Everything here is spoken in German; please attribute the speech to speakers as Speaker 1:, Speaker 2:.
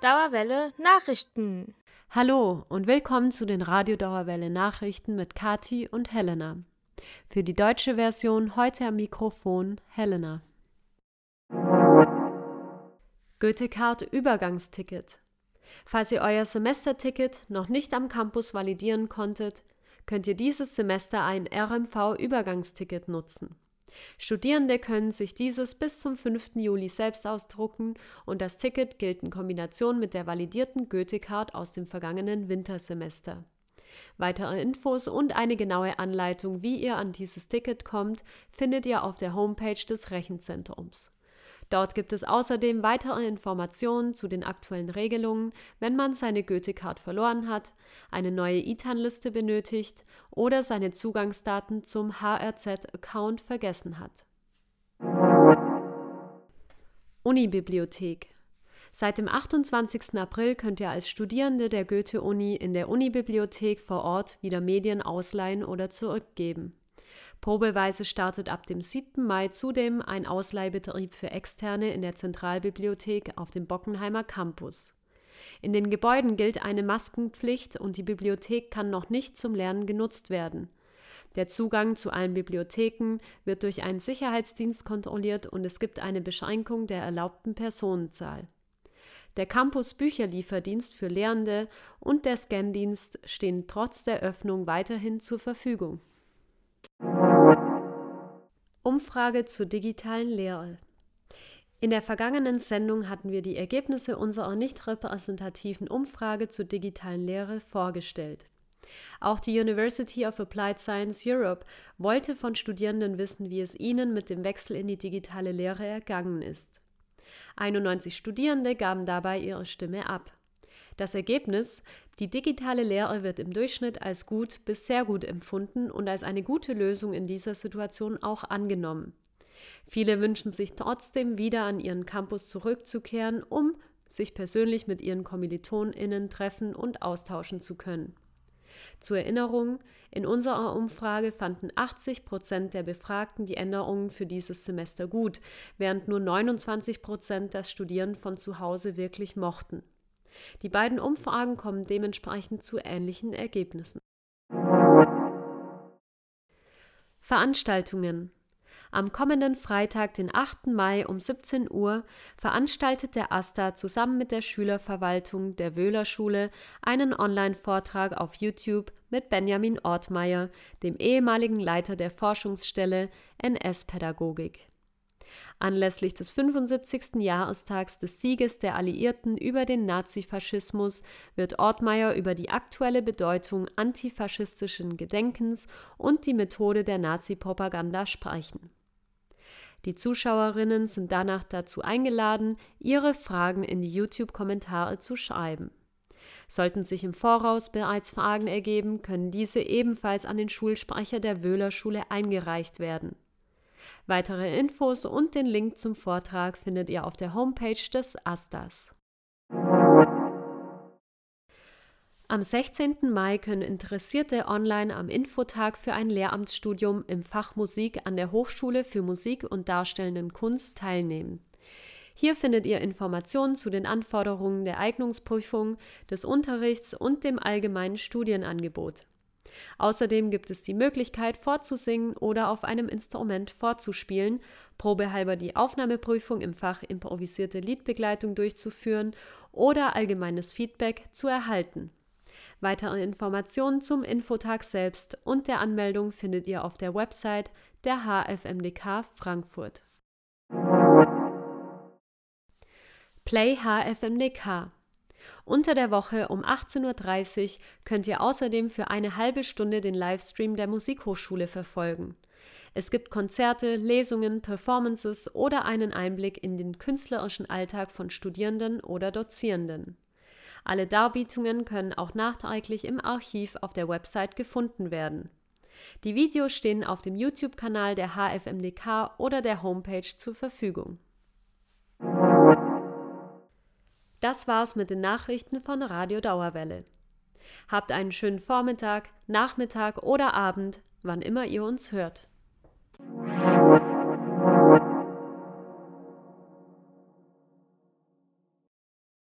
Speaker 1: Dauerwelle Nachrichten.
Speaker 2: Hallo und willkommen zu den Radio Dauerwelle Nachrichten mit Kati und Helena. Für die deutsche Version heute am Mikrofon Helena. Goethe-Card Übergangsticket. Falls ihr euer Semesterticket noch nicht am Campus validieren konntet, könnt ihr dieses Semester ein RMV-Übergangsticket nutzen. Studierende können sich dieses bis zum 5. Juli selbst ausdrucken und das Ticket gilt in Kombination mit der validierten Goethe-Card aus dem vergangenen Wintersemester. Weitere Infos und eine genaue Anleitung, wie ihr an dieses Ticket kommt, findet ihr auf der Homepage des Rechenzentrums. Dort gibt es außerdem weitere Informationen zu den aktuellen Regelungen, wenn man seine Goethe-Card verloren hat, eine neue ITAN-Liste benötigt oder seine Zugangsdaten zum HRZ-Account vergessen hat. Unibibliothek Seit dem 28. April könnt ihr als Studierende der Goethe-Uni in der Unibibliothek vor Ort wieder Medien ausleihen oder zurückgeben. Probeweise startet ab dem 7. Mai zudem ein Ausleihbetrieb für Externe in der Zentralbibliothek auf dem Bockenheimer Campus. In den Gebäuden gilt eine Maskenpflicht und die Bibliothek kann noch nicht zum Lernen genutzt werden. Der Zugang zu allen Bibliotheken wird durch einen Sicherheitsdienst kontrolliert und es gibt eine Beschränkung der erlaubten Personenzahl. Der Campus Bücherlieferdienst für Lehrende und der Scandienst stehen trotz der Öffnung weiterhin zur Verfügung. Umfrage zur digitalen Lehre. In der vergangenen Sendung hatten wir die Ergebnisse unserer nicht repräsentativen Umfrage zur digitalen Lehre vorgestellt. Auch die University of Applied Science Europe wollte von Studierenden wissen, wie es ihnen mit dem Wechsel in die digitale Lehre ergangen ist. 91 Studierende gaben dabei ihre Stimme ab. Das Ergebnis, die digitale Lehre wird im Durchschnitt als gut bis sehr gut empfunden und als eine gute Lösung in dieser Situation auch angenommen. Viele wünschen sich trotzdem wieder an ihren Campus zurückzukehren, um sich persönlich mit ihren KommilitonInnen treffen und austauschen zu können. Zur Erinnerung, in unserer Umfrage fanden 80 Prozent der Befragten die Änderungen für dieses Semester gut, während nur 29 Prozent das Studieren von zu Hause wirklich mochten. Die beiden Umfragen kommen dementsprechend zu ähnlichen Ergebnissen. Veranstaltungen am kommenden Freitag, den 8. Mai um 17 Uhr, veranstaltet der AStA zusammen mit der Schülerverwaltung der Wöhler Schule einen Online-Vortrag auf YouTube mit Benjamin Ortmeier, dem ehemaligen Leiter der Forschungsstelle NS-Pädagogik. Anlässlich des 75. Jahrestags des Sieges der Alliierten über den Nazifaschismus wird Ortmeier über die aktuelle Bedeutung antifaschistischen Gedenkens und die Methode der Nazipropaganda sprechen. Die Zuschauerinnen sind danach dazu eingeladen, ihre Fragen in die YouTube-Kommentare zu schreiben. Sollten sich im Voraus bereits Fragen ergeben, können diese ebenfalls an den Schulsprecher der Wöhler Schule eingereicht werden. Weitere Infos und den Link zum Vortrag findet ihr auf der Homepage des Astas. Am 16. Mai können Interessierte online am Infotag für ein Lehramtsstudium im Fach Musik an der Hochschule für Musik und Darstellenden Kunst teilnehmen. Hier findet ihr Informationen zu den Anforderungen der Eignungsprüfung, des Unterrichts und dem allgemeinen Studienangebot. Außerdem gibt es die Möglichkeit, vorzusingen oder auf einem Instrument vorzuspielen, probehalber die Aufnahmeprüfung im Fach improvisierte Liedbegleitung durchzuführen oder allgemeines Feedback zu erhalten. Weitere Informationen zum Infotag selbst und der Anmeldung findet ihr auf der Website der HFMDK Frankfurt. Play HFMDK unter der Woche um 18.30 Uhr könnt ihr außerdem für eine halbe Stunde den Livestream der Musikhochschule verfolgen. Es gibt Konzerte, Lesungen, Performances oder einen Einblick in den künstlerischen Alltag von Studierenden oder Dozierenden. Alle Darbietungen können auch nachträglich im Archiv auf der Website gefunden werden. Die Videos stehen auf dem YouTube-Kanal der HFMDK oder der Homepage zur Verfügung. Das war's mit den Nachrichten von Radio Dauerwelle. Habt einen schönen Vormittag, Nachmittag oder Abend, wann immer ihr uns hört.